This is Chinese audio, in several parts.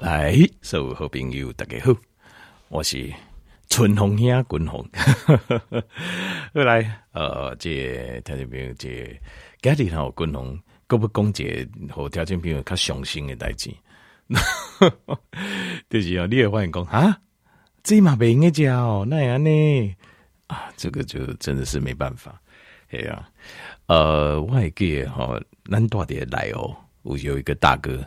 来，所有好朋友大家好，我是春红兄滚红。后来，呃，这条件朋友，这家里头滚红，各不公解和条件朋友较伤心的代志，就是啊，你也发现讲啊，这嘛没人家哦，那样呢啊，这个就真的是没办法，哎呀，呃，我还记得哈，咱大点来哦，我有一个大哥。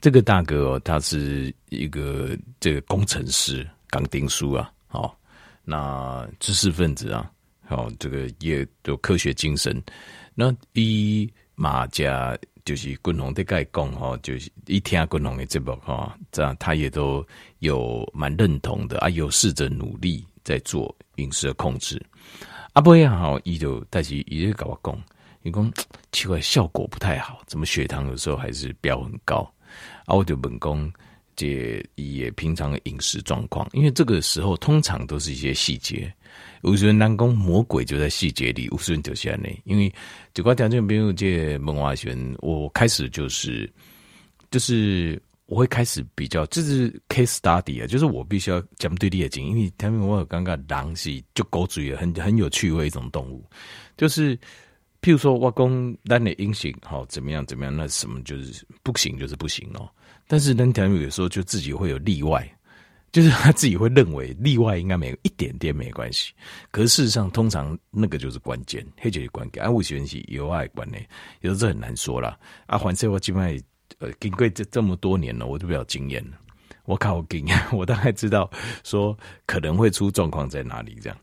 这个大哥哦，他是一个这个工程师，钢钉书啊，好，那知识分子啊，好，这个也有科学精神。那伊马家就是滚红的盖讲哈，就是一听滚红的节目哈，这样他也都有蛮认同的啊，有试着努力在做饮食的控制。啊，不也好，伊就但是伊就跟我讲，伊讲奇怪，效果不太好，怎么血糖有时候还是飙很高。啊，我就本宫这也平常的饮食状况，因为这个时候通常都是一些细节。有时候南宫魔鬼就在细节里，有时候就下来。因为这块条件没有这门外选，我开始就是就是我会开始比较，这是 case study 啊，就是我必须要讲对立的，因为他们我有尴尬狼是就狗嘴很很有趣味一种动物，就是。譬如说，我讲咱的阴性好怎么样怎么样，那什么就是不行，就是不行哦。但是人条有时候就自己会有例外，就是他自己会认为例外应该没有一点点没关系。可是事实上，通常那个就是关键，黑就是关键。啊，我喜欢是有爱关的，有时候这很难说啦。啊，反正我基本上呃经过这这么多年了，我就比较经验了。我靠，我经验，我大概知道说可能会出状况在哪里这样。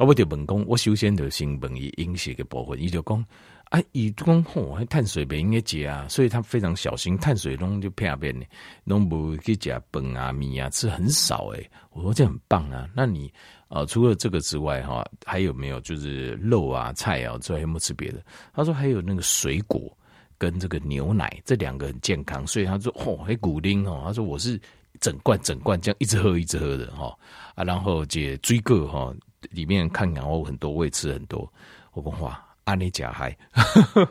啊，我就问讲，我首先就先问伊饮食的部分，伊就讲，啊，伊讲吼，碳水不应该食啊，所以他非常小心，碳水拢就片边的，拢不去食饭啊、米啊，吃很少诶。我说这很棒啊，那你呃，除了这个之外哈，还有没有就是肉啊、菜啊之外，有没有吃别的？他说还有那个水果跟这个牛奶，这两个很健康，所以他说吼，还骨龄哦，他说我是整罐整罐这样一直喝一直喝的哈啊，然后这水果哈。里面看羊肉很多，我也吃很多。我讲哇，安尼假嗨，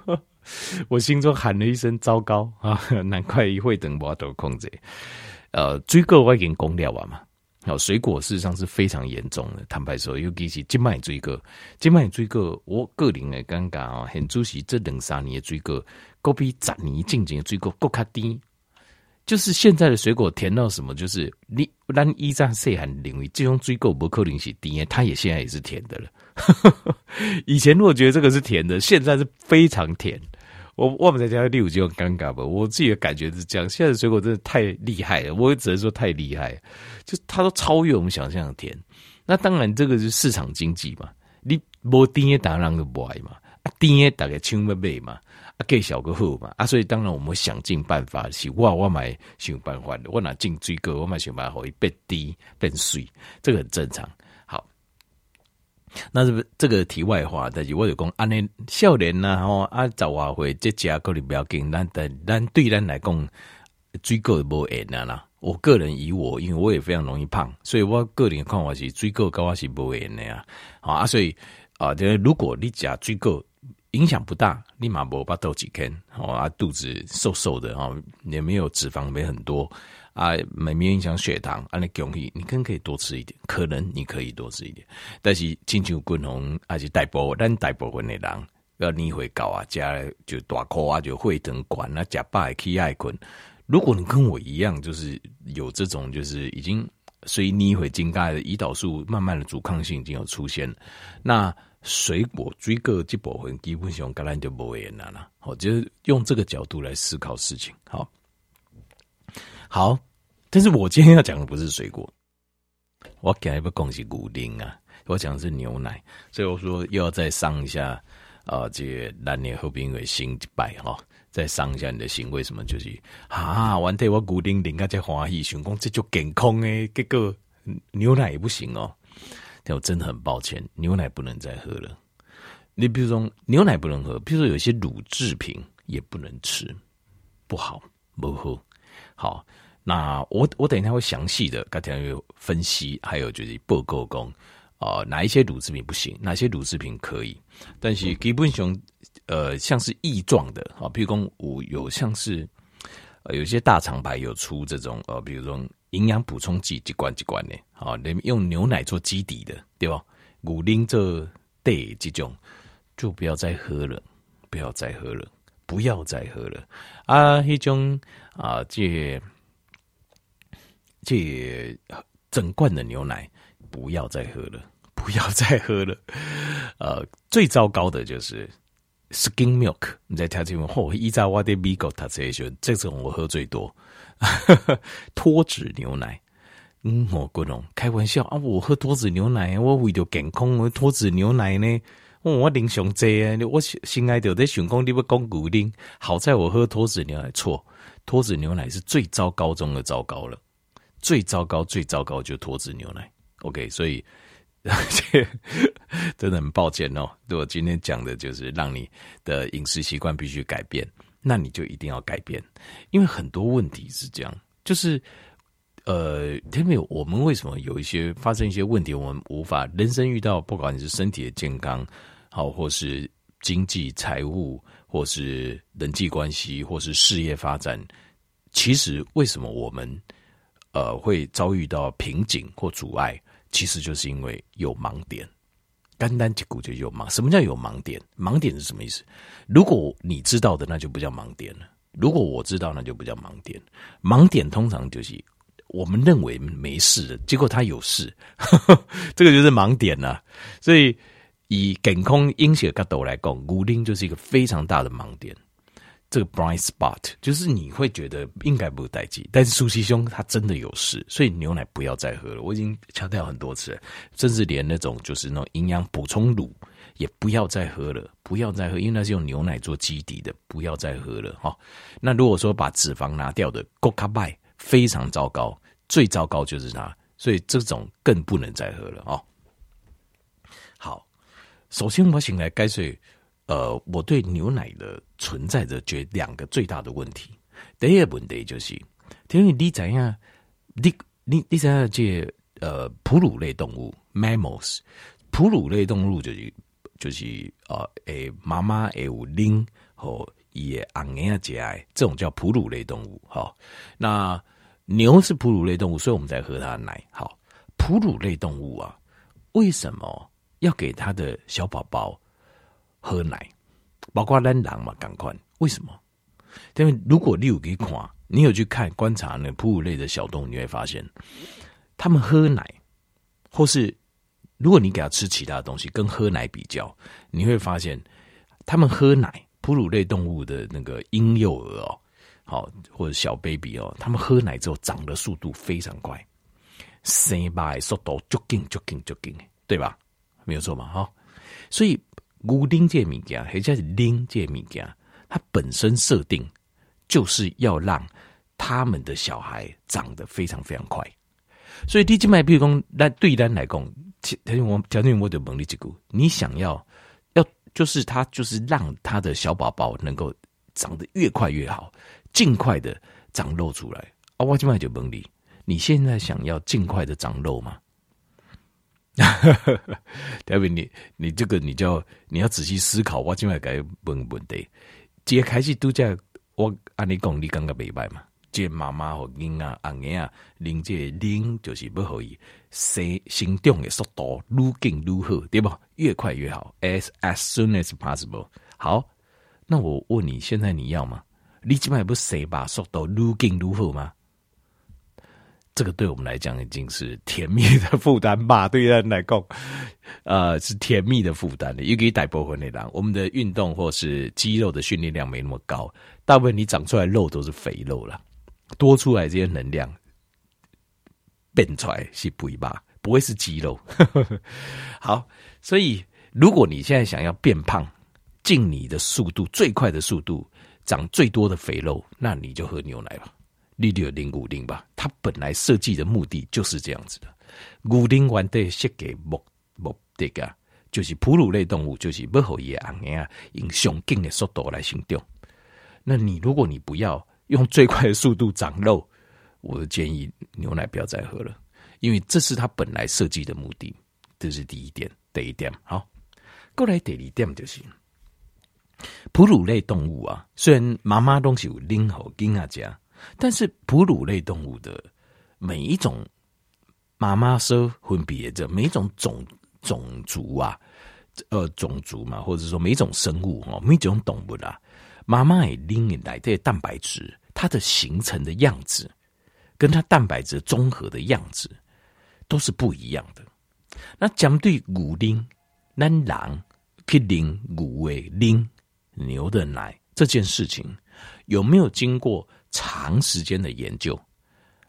我心中喊了一声糟糕啊！难怪一会等我都控制。呃，水果我已经讲了嘛，好，水果事实上是非常严重的。坦白说，尤其是今麦水果，今麦水果，我个人的感觉啊，很主席这两三年的水果，都比十年进前的水果更加低。就是现在的水果甜到什么？就是你咱依在细汉领域，这种水果不可能是甜，它也现在也是甜的了。以前如果觉得这个是甜的，现在是非常甜。我我们在家里有这种尴尬吧？我自己的感觉是这样。现在的水果真的太厉害了，我也只能说太厉害，就它都超越我们想象的甜。那当然，这个是市场经济嘛，你无甜的当然就不爱嘛，啊甜的大概抢要买嘛。啊，给小个好嘛啊，所以当然我们想尽办法，是我我买想办法，我拿进追个，我买想办法会变低变水，这个很正常。好，那是不是这个题外话？但是我就讲，安尼少年呐，吼啊，十外岁这家可能不要紧，咱但咱对咱来讲，追个无缘啊啦。我个人以我，因为我也非常容易胖，所以我个人看法是追个高我是无缘的呀。好啊，所以啊，这如果你假追个。影响不大，立马不把肚几天，哦啊，肚子瘦瘦的哈，也没有脂肪，没很多啊，没没影响血糖，啊，你建议你更可以多吃一点，可能你可以多吃一点，但是亲像滚红还是大部分，咱大部分的人要你会高啊，加就大口啊，就会疼管啊，加饱起爱困。如果你跟我一样，就是有这种，就是已经随你会经盖的胰岛素慢慢的阻抗性已经有出现，那。水果追个这部分基本上跟咱就无缘了啦。好，就是用这个角度来思考事情。好，好，但是我今天要讲的不是水果，我讲一个恭喜古丁啊，我讲的是牛奶，所以我说又要再上一下啊、呃，这个年后边为新一拜哈，再上一下你的心，为什么就是啊？完对我古丁顶个在欢喜，想讲这就健康诶，结果牛奶也不行哦。但我真的很抱歉，牛奶不能再喝了。你比如说牛奶不能喝，比如说有些乳制品也不能吃，不好，不喝。好，那我我等一下会详细的，刚才有分析，还有就是报告工啊，哪一些乳制品不行，哪些乳制品可以。但是基本上，呃，像是异状的啊，比如说我有像是。有些大厂牌有出这种呃，比如说营养补充剂几罐几罐的，好，用牛奶做基底的，对吧？牛奶这对这种就不要再喝了，不要再喝了，不要再喝了啊！一种啊，这这整罐的牛奶不要再喝了，不要再喝了。呃，最糟糕的就是 Skin milk，你在听这种，依照我的米狗他这些，这种我喝最多。脱脂牛奶，嗯，我各种开玩笑啊，我喝脱脂牛奶，我为了健康，我脱脂牛奶呢，我零上济啊，我心爱的在想讲你要讲牛奶，好在我喝脱脂牛奶错，脱脂牛奶是最糟糕中的糟糕了。最糟糕，最糟糕就脱脂牛奶。OK，所以 真的很抱歉哦。我今天讲的就是让你的饮食习惯必须改变，那你就一定要改变，因为很多问题是这样，就是呃，特别我们为什么有一些发生一些问题，我们无法人生遇到，不管你是身体的健康，好，或是经济财务，或是人际关系，或是事业发展，其实为什么我们？呃，会遭遇到瓶颈或阻碍，其实就是因为有盲点。单单结果就有盲。什么叫有盲点？盲点是什么意思？如果你知道的，那就不叫盲点了；如果我知道，那就不叫盲点。盲点通常就是我们认为没事的，结果他有事，呵呵，这个就是盲点了。所以以梗空阴血角度来讲，骨钉就是一个非常大的盲点。这个 bright spot 就是你会觉得应该不待见，但是舒淇兄他真的有事，所以牛奶不要再喝了。我已经强调很多次了，甚至连那种就是那种营养补充乳也不要再喝了，不要再喝，因为那是用牛奶做基底的，不要再喝了哈。那如果说把脂肪拿掉的 Coca Buy 非常糟糕，最糟糕就是它，所以这种更不能再喝了哦。好，首先我醒来该睡。呃，我对牛奶的存在着觉两个最大的问题。第一个问题就是，因为你怎样，你你你怎样这呃哺乳类动物 mammals，哺乳类动物就是就是呃诶妈妈诶有奶和也昂呀姐爱，这种叫哺乳类动物。好，那牛是哺乳类动物，所以我们在喝它的奶。好，哺乳类动物啊，为什么要给它的小宝宝？喝奶，包括咱人嘛，赶快。为什么？因为如果你有去看，你有去看观察那哺乳类的小动物，你会发现，他们喝奶，或是如果你给他吃其他的东西，跟喝奶比较，你会发现，他们喝奶，哺乳类动物的那个婴幼儿哦，好或者小 baby 哦，他们喝奶之后长的速度非常快，生白速度就紧就紧就紧，对吧？没有错嘛，哈，所以。牛奶这物件，或者是奶这物件，它本身设定就是要让他们的小孩长得非常非常快。所以你今麦，比如讲，那对单来讲，条件我条件我就问你一句，你想要要就是他就是让他的小宝宝能够长得越快越好，尽快的长肉出来啊！我今麦就问你，你现在想要尽快的长肉吗？代表你你这个你就要你要仔细思考，我今晚该问问题。揭开始都在我按你讲，你感觉明白嘛？这妈妈和婴儿阿婴儿，零这零就是不可以生生长的速度愈紧愈好，对不？越快越好，as as soon as possible。好，那我问你，现在你要吗？你今晚不生把速度愈紧愈好吗？这个对我们来讲已经是甜蜜的负担吧？对人来讲，呃，是甜蜜的负担的。因为大部分的人，我们的运动或是肌肉的训练量没那么高，大部分你长出来肉都是肥肉了，多出来这些能量变出来是不一吧？不会是肌肉。好，所以如果你现在想要变胖，尽你的速度最快的速度长最多的肥肉，那你就喝牛奶吧。你就零固定吧，它本来设计的目的就是这样子的。固定完的设计目目的啊，就是哺乳类动物，就是不好也啊，用上劲的速度来行动。那你如果你不要用最快的速度长肉，我建议牛奶不要再喝了，因为这是它本来设计的目的。这是第一点，第一点。好，过来第二点就是哺乳类动物啊，虽然妈妈东西有拎好，跟啊讲。但是哺乳类动物的每一种妈妈说分别着每一种种种族啊，呃，种族嘛，或者说每一种生物哦，每一种动物啦，妈妈也拎来的蛋白质，它的形成的样子，跟它蛋白质综合的样子都是不一样的。那讲对牛奶，咱人去拎牛的拎牛的奶这件事情，有没有经过长时间的研究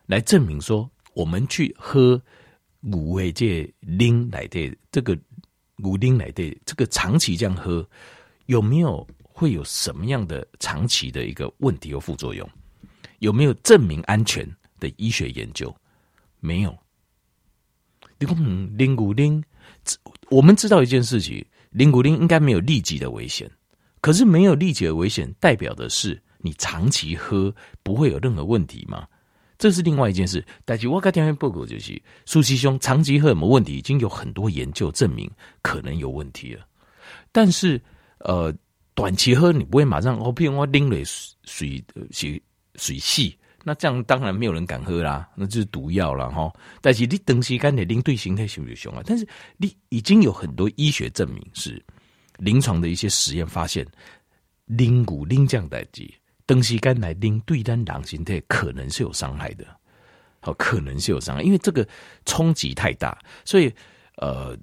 来证明说，我们去喝五味这拎来的这个牛奶来的这个长期这样喝，有没有会有什么样的长期的一个问题和副作用？有没有证明安全的医学研究？没有。你说嗯，拎牛奶，我们知道一件事情，拎牛奶应该没有立即的危险。可是没有立即的危险，代表的是你长期喝不会有任何问题吗？这是另外一件事。但是我刚听报告就是，苏西兄长期喝有没有问题？已经有很多研究证明可能有问题了。但是呃，短期喝你不会马上哦，譬如我拎了水水水系。那这样当然没有人敢喝啦，那就是毒药了哈。但是你长时间你拎对身体是不是凶啊？但是你已经有很多医学证明是临床的一些实验发现，拎骨拎这样代志，长时间来拎对单狼形态可能是有伤害的，好，可能是有伤害，因为这个冲击太大，所以呃，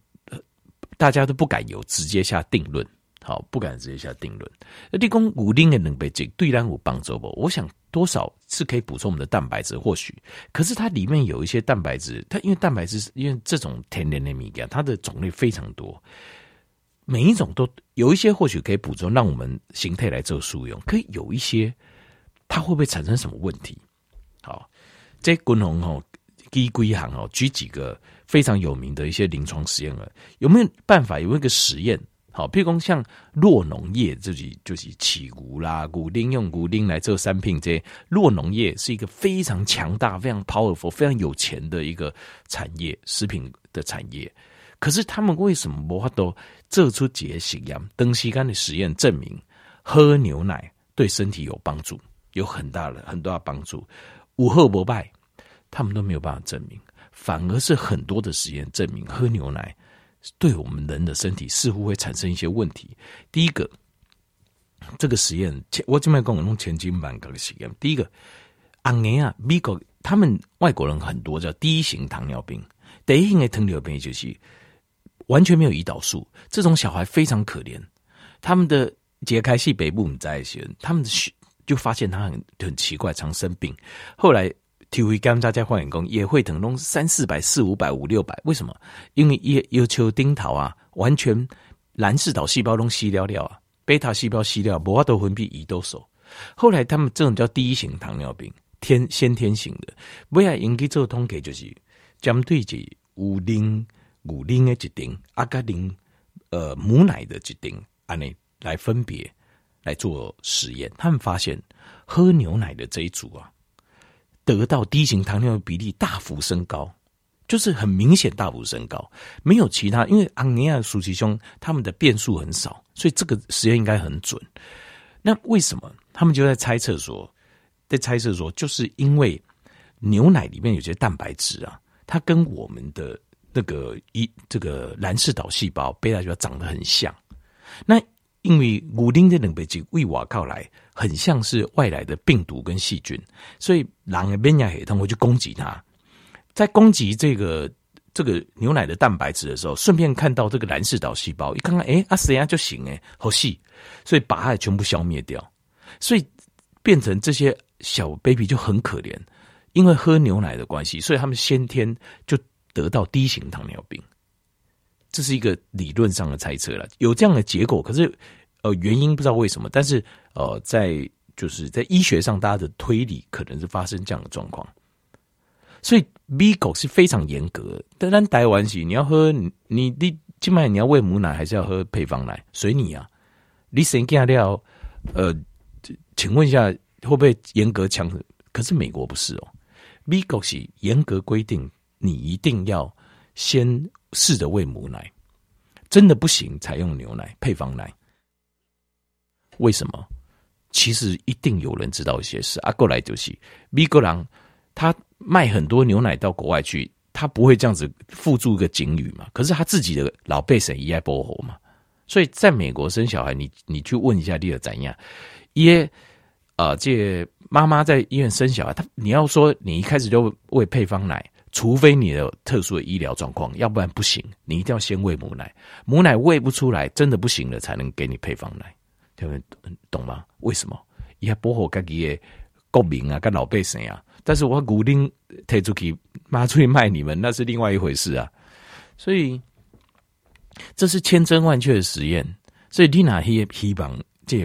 大家都不敢有直接下定论。好，不敢直接下定论。那立功五丁的能被这对单有帮助不？我想多少是可以补充我们的蛋白质，或许。可是它里面有一些蛋白质，它因为蛋白质，因为这种天然的米干，它的种类非常多，每一种都有一些或许可以补充，让我们形态来做输用。可以有一些，它会不会产生什么问题？好，这滚红哦，第一行哦，举几个非常有名的一些临床实验了，有没有办法有一个实验？好，譬如说像弱农业，自己就是起骨啦，骨钉用骨钉来做三品。这弱农业是一个非常强大、非常 powerful、非常有钱的一个产业，食品的产业。可是他们为什么无法都做出这些实验？登西干的实验证明，喝牛奶对身体有帮助，有很大的很大的帮助。无贺不败，他们都没有办法证明，反而是很多的实验证明喝牛奶。对我们人的身体似乎会产生一些问题。第一个，这个实验前我这边跟我弄前金版搞的实验。第一个，安尼啊，美国他们外国人很多叫第一型糖尿病，第一型的糖尿病就是完全没有胰岛素，这种小孩非常可怜。他们的解开系北部在一些，他们的就发现他很很奇怪，常生病。后来。体会甘大家换眼功也会疼弄三四百四五百五六百，为什么？因为也有求丁桃啊，完全蓝氏岛细胞都吸掉了啊，贝塔细胞吸掉，无法度分泌胰岛素。后来他们这种叫第一型糖尿病，天先天型的，不要引起做统计就是针对这五零五零的一丁阿嘎丁呃母奶的一丁安内来分别来做实验，他们发现喝牛奶的这一组啊。得到低型糖尿病比例大幅升高，就是很明显大幅升高，没有其他，因为昂尼亚舒淇兄他们的变数很少，所以这个实验应该很准。那为什么他们就在猜测说，在猜测说，就是因为牛奶里面有些蛋白质啊，它跟我们的那个一这个蓝氏岛细胞贝塔细胞长得很像，那。因为古丁的蛋白质为我靠来，很像是外来的病毒跟细菌，所以人的免疫系统会去攻击它。在攻击这个这个牛奶的蛋白质的时候，顺便看到这个蓝氏岛细胞，一看看，哎，啊，这样就行，哎，好细，所以把它全部消灭掉，所以变成这些小 baby 就很可怜，因为喝牛奶的关系，所以他们先天就得到低型糖尿病。这是一个理论上的猜测了，有这样的结果，可是呃原因不知道为什么，但是呃在就是在医学上，大家的推理可能是发生这样的状况，所以美国是非常严格。但但台湾是你要喝你你今晚你要喂母奶还是要喝配方奶，随你啊。你生下料呃，请问一下会不会严格强？可是美国不是哦，美国是严格规定你一定要先。试着喂母奶，真的不行，才用牛奶配方奶。为什么？其实一定有人知道一些事。啊，过来就是米格朗，他卖很多牛奶到国外去，他不会这样子附注一个警语嘛？可是他自己的老辈神伊爱保护嘛。所以在美国生小孩，你你去问一下第二怎样？耶，呃，这妈妈在医院生小孩，他你要说你一开始就喂配方奶，除非你有特殊的医疗状况，要不然不行，你一定要先喂母奶。母奶喂不出来，真的不行了，才能给你配方奶。听懂懂吗？为什么？也保护自己的国民啊，跟老百姓啊。但是我固定推出去，妈出去卖你们，那是另外一回事啊。所以。这是千真万确的实验，所以丽娜希希望这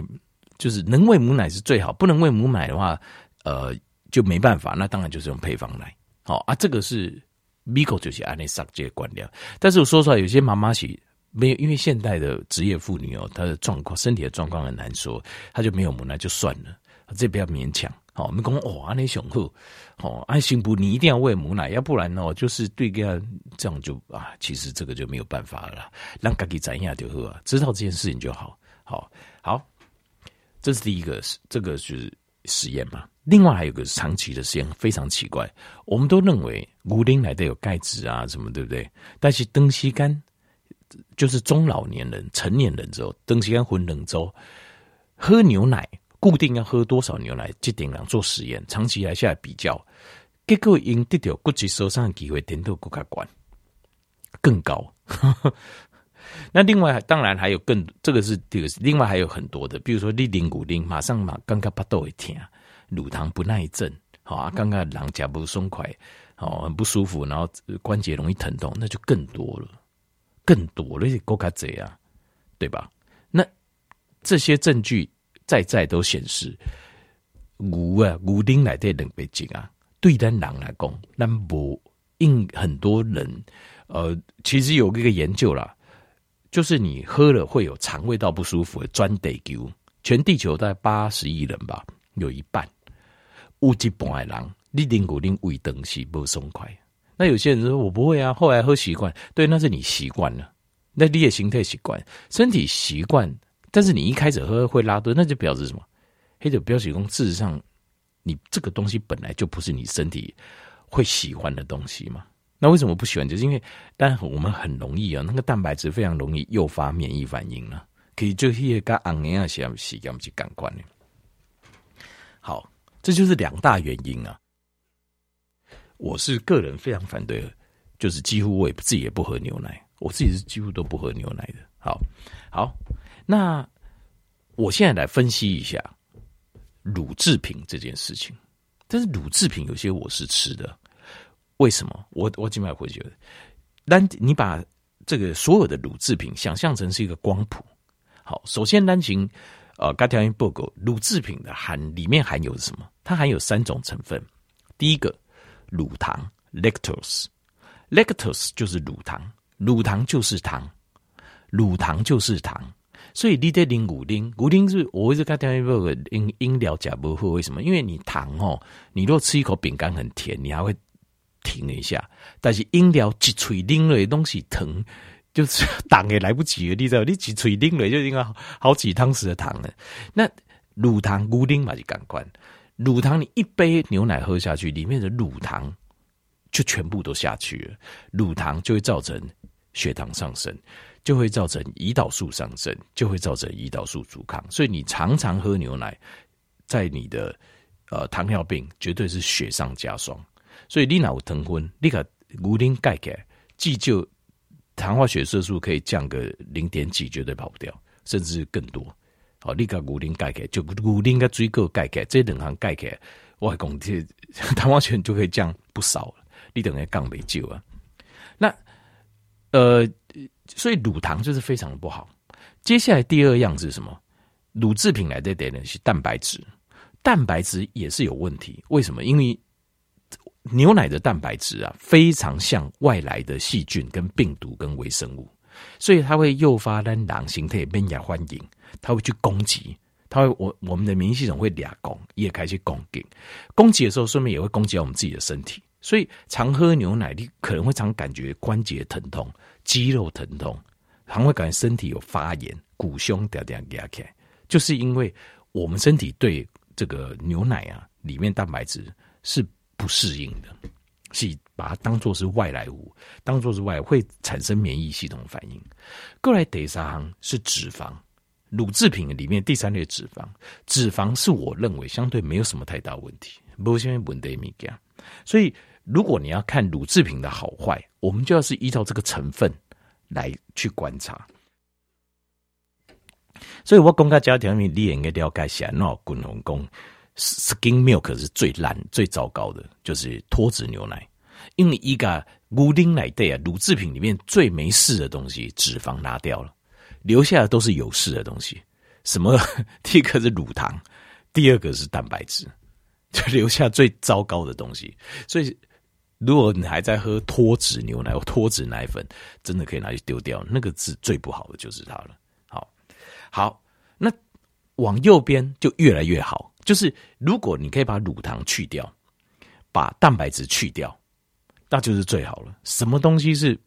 就是能喂母奶是最好，不能喂母奶的话，呃，就没办法，那当然就是用配方奶。好啊，这个是美国就是按那上这些观念。但是我说出来，有些妈妈是没有，因为现代的职业妇女哦，她的状况身体的状况很难说，她就没有母奶就算了，这不要勉强。好，我们讲哦，安尼雄厚，哦，安心不，你一定要喂母奶，要不然哦，就是对个这样就啊，其实这个就没有办法了，让自己怎样就好，知道这件事情就好，好，好，这是第一个，这个就是实验嘛。另外还有个长期的实验，非常奇怪，我们都认为牛奶来的有钙质啊，什么对不对？但是长时间就是中老年人、成年人之后，长时间混冷粥，喝牛奶。固定要喝多少牛奶？这点量做实验，长期来下来比较，结果因得到骨质疏松的机会，点都更加高，更高。那另外当然还有更，这个是这个是另外还有很多的，比如说你零骨龄马上马，刚刚巴肚会疼，乳糖不耐症，好啊，刚刚狼甲不松快，哦，很不舒服，然后关节容易疼痛，那就更多了，更多了，更加贼啊，对吧？那这些证据。在在都显示，牛啊，牛奶来的两倍精啊，对咱人来讲，咱不应很多人，呃，其实有一个研究啦，就是你喝了会有肠胃道不舒服的专得救，全地球大概八十亿人吧，有一半，有一半的人，你啉牛奶胃东西不松快。那有些人说我不会啊，后来喝习惯，对，那是你习惯了，那你的心态习惯，身体习惯。但是你一开始喝会拉肚，那就表示什么？黑酒标示说，事实上，你这个东西本来就不是你身体会喜欢的东西嘛。那为什么不喜欢？就是因为，但我们很容易啊，那个蛋白质非常容易诱发免疫反应了，可以就一个昂样些洗干净感官的。好，这就是两大原因啊。我是个人非常反对，就是几乎我也自己也不喝牛奶，我自己是几乎都不喝牛奶的。好，好。那我现在来分析一下乳制品这件事情。但是乳制品有些我是吃的，为什么？我我今晚回去，单你把这个所有的乳制品想象成是一个光谱。好，首先单行呃，该条件报告，乳制品的含里面含有什么？它含有三种成分。第一个，乳糖 （lactose），lactose 就是乳糖，乳糖就是糖，乳糖就是糖。所以你得啉牛奶，牛奶是我一直跟大家说个饮饮料假不喝，为什么？因为你糖哦，你若吃一口饼干很甜，你还会停了一下。但是饮料一嘴啉了东西疼，就是 挡也来不及了。你知道，你一嘴啉了就应该好几汤匙的糖了。那乳糖固定嘛就感官，乳糖你一杯牛奶喝下去，里面的乳糖就全部都下去了，乳糖就会造成血糖上升。就会造成胰岛素上升，就会造成胰岛素阻抗，所以你常常喝牛奶，在你的呃糖尿病绝对是雪上加霜。所以你脑疼昏，你个牛奶钙钙，既就糖化血色素可以降个零点几，绝对跑不掉，甚至更多。好，你个牛奶钙钙就牛奶个追够钙钙，这两行钙钙，我讲这 糖化血就可以降不少了。你等于降没救啊？那呃。所以乳糖就是非常的不好。接下来第二样是什么？乳制品来的点呢是蛋白质，蛋白质也是有问题。为什么？因为牛奶的蛋白质啊，非常像外来的细菌、跟病毒、跟微生物，所以它会诱发让狼形态免疫反应，它会去攻击，它会我我们的免疫系统会俩攻，也开始攻击，攻击的时候顺便也会攻击到我们自己的身体。所以常喝牛奶，你可能会常感觉关节疼痛。肌肉疼痛，还会感觉身体有发炎，骨胸掉掉压开，就是因为我们身体对这个牛奶啊里面蛋白质是不适应的，是把它当做是外来物，当做是外会产生免疫系统反应。过来第三行是脂肪，乳制品里面第三类脂肪，脂肪是我认为相对没有什么太大问题，不像问题物件。所以如果你要看乳制品的好坏，我们就要是依照这个成分来去观察。所以我公开家庭里，你也应该了解一下，那滚龙宫 Skin milk 是最烂、最糟糕的，就是脱脂牛奶。因为一个乳丁奶对啊，乳制品里面最没事的东西，脂肪拿掉了，留下的都是有事的东西。什么？第一个是乳糖，第二个是蛋白质，就留下最糟糕的东西。所以，如果你还在喝脱脂牛奶或脱脂奶粉，真的可以拿去丢掉。那个是最不好的，就是它了。好好，那往右边就越来越好。就是如果你可以把乳糖去掉，把蛋白质去掉，那就是最好了。什么东西是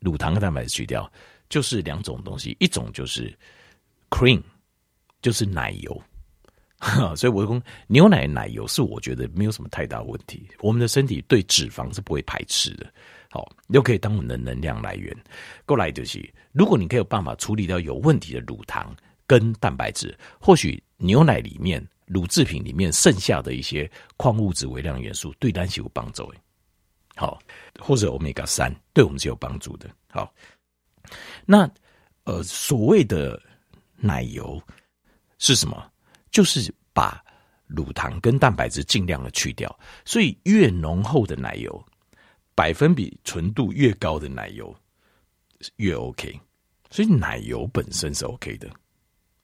乳糖和蛋白质去掉？就是两种东西，一种就是 cream，就是奶油。所以我讲牛奶奶油是我觉得没有什么太大问题。我们的身体对脂肪是不会排斥的。好，又可以当我们的能量来源。过来就是，如果你可以有办法处理掉有问题的乳糖。跟蛋白质，或许牛奶里面、乳制品里面剩下的一些矿物质、微量元素，对单是有帮助的。好，或者欧米伽三，对我们是有帮助的。好，那呃，所谓的奶油是什么？就是把乳糖跟蛋白质尽量的去掉。所以越浓厚的奶油，百分比纯度越高的奶油越 OK。所以奶油本身是 OK 的。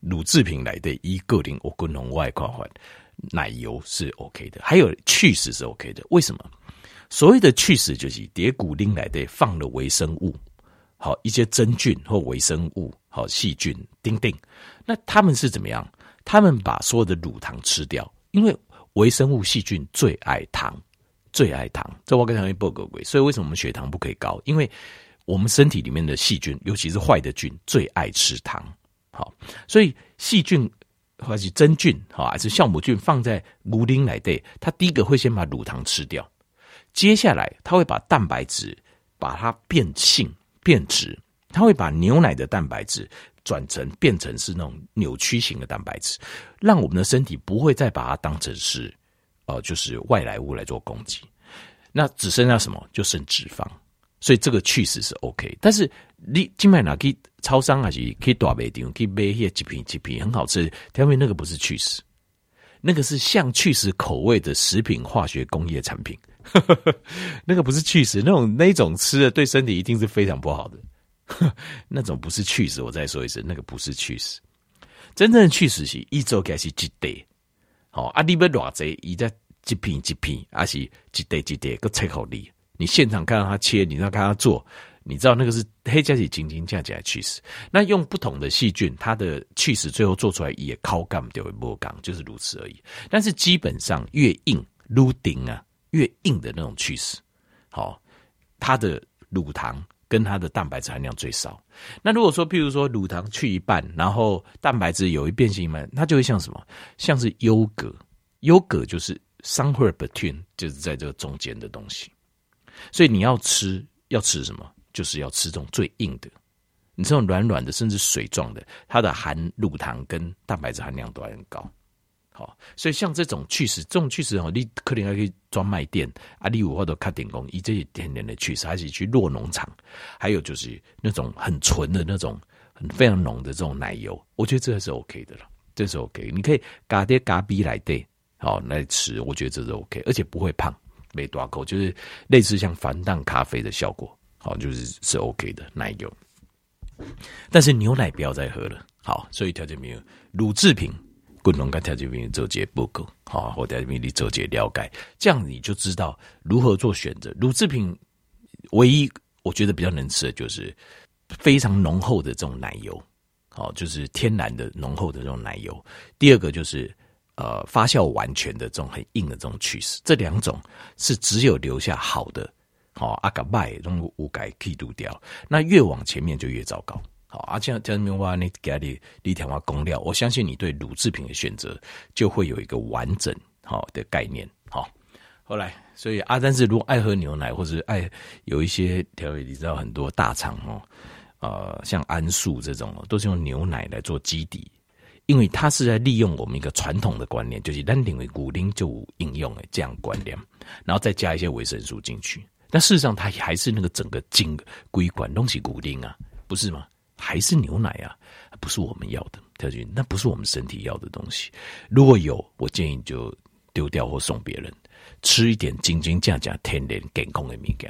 乳制品来的，一个零我共同外挂换奶油是 OK 的，还有去死是 OK 的。为什么？所谓的去死就是蝶骨丁来的放了微生物，好一些真菌或微生物，好细菌丁丁。那他们是怎么样？他们把所有的乳糖吃掉，因为微生物细菌最爱糖，最爱糖。这我跟他们报告过，所以为什么我们血糖不可以高？因为我们身体里面的细菌，尤其是坏的菌，最爱吃糖。好，所以细菌或是真菌，好还是酵母菌放在乳丁来对，它第一个会先把乳糖吃掉，接下来它会把蛋白质把它变性变质，它会把牛奶的蛋白质转成变成是那种扭曲型的蛋白质，让我们的身体不会再把它当成是呃就是外来物来做攻击，那只剩下什么？就剩脂肪。所以这个去死是 OK，但是你今麦拿去超商还是可以大卖店，可以买一些几瓶几瓶很好吃，因为那个不是去死，那个是像去死口味的食品化学工业产品，那个不是去死，那种那种吃的对身体一定是非常不好的，那种不是去死。我再说一次，那个不是去死，真正的去死是一周开始几袋，好啊，你要偌济，伊在一片一片，还是一袋一袋，个切好利。你现场看到他切，你知道看他做，你知道那个是黑加起晶晶加起来去死。那用不同的细菌，它的去死最后做出来也靠干就会剥干，就是如此而已。但是基本上越硬撸顶啊，越硬的那种去死，好，它的乳糖跟它的蛋白质含量最少。那如果说，譬如说乳糖去一半，然后蛋白质有一变性嘛，它就会像什么？像是优格，优格就是 somewhere between，就是在这个中间的东西。所以你要吃要吃什么？就是要吃这种最硬的，你这种软软的甚至水状的，它的含乳糖跟蛋白质含量都还很高。好，所以像这种去死，这种去死哦，你可能还可以专卖店啊，例如或者开点工，以这些天然的去死，还是去酪农场，还有就是那种很纯的那种很非常浓的这种奶油，我觉得这是 OK 的了，这是 OK，你可以嘎爹嘎逼来对，好来吃，我觉得这是 OK，而且不会胖。没多口，就是类似像防弹咖啡的效果，好，就是是 OK 的奶油。但是牛奶不要再喝了，好，所以条件没有乳制品，滚龙跟条件没有做些不够，好，或条件没有做些了解，这样你就知道如何做选择。乳制品唯一我觉得比较能吃的就是非常浓厚的这种奶油，好，就是天然的浓厚的这种奶油。第二个就是。呃，发酵完全的这种很硬的这种起司，这两种是只有留下好的，好阿卡拜这种无改可以丢掉，那越往前面就越糟糕。好，而且这样子的话，你给你你添加工料，我相信你对乳制品的选择就会有一个完整好的概念。好，后来，所以阿丹是如果爱喝牛奶，或者爱有一些调味，你知道很多大厂哦，呃，像安素这种，都是用牛奶来做基底，因为它是在利用我们一个传统的观念，就是单定为骨龄就应用的这样观念，然后再加一些维生素进去。但事实上，它还是那个整个精硅管东西骨龄啊，不是吗？还是牛奶啊，不是我们要的，特君，那不是我们身体要的东西。如果有，我建议就丢掉或送别人。吃一点斤斤价价天然健康的米羹，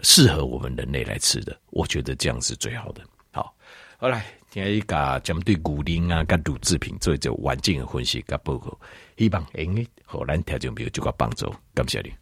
适合我们人类来吃的，我觉得这样是最好的。好，好来，听一个针对骨龄啊、跟乳制品做一个完整的分析跟报告，希望能给咱听众朋友就个帮助，感谢你。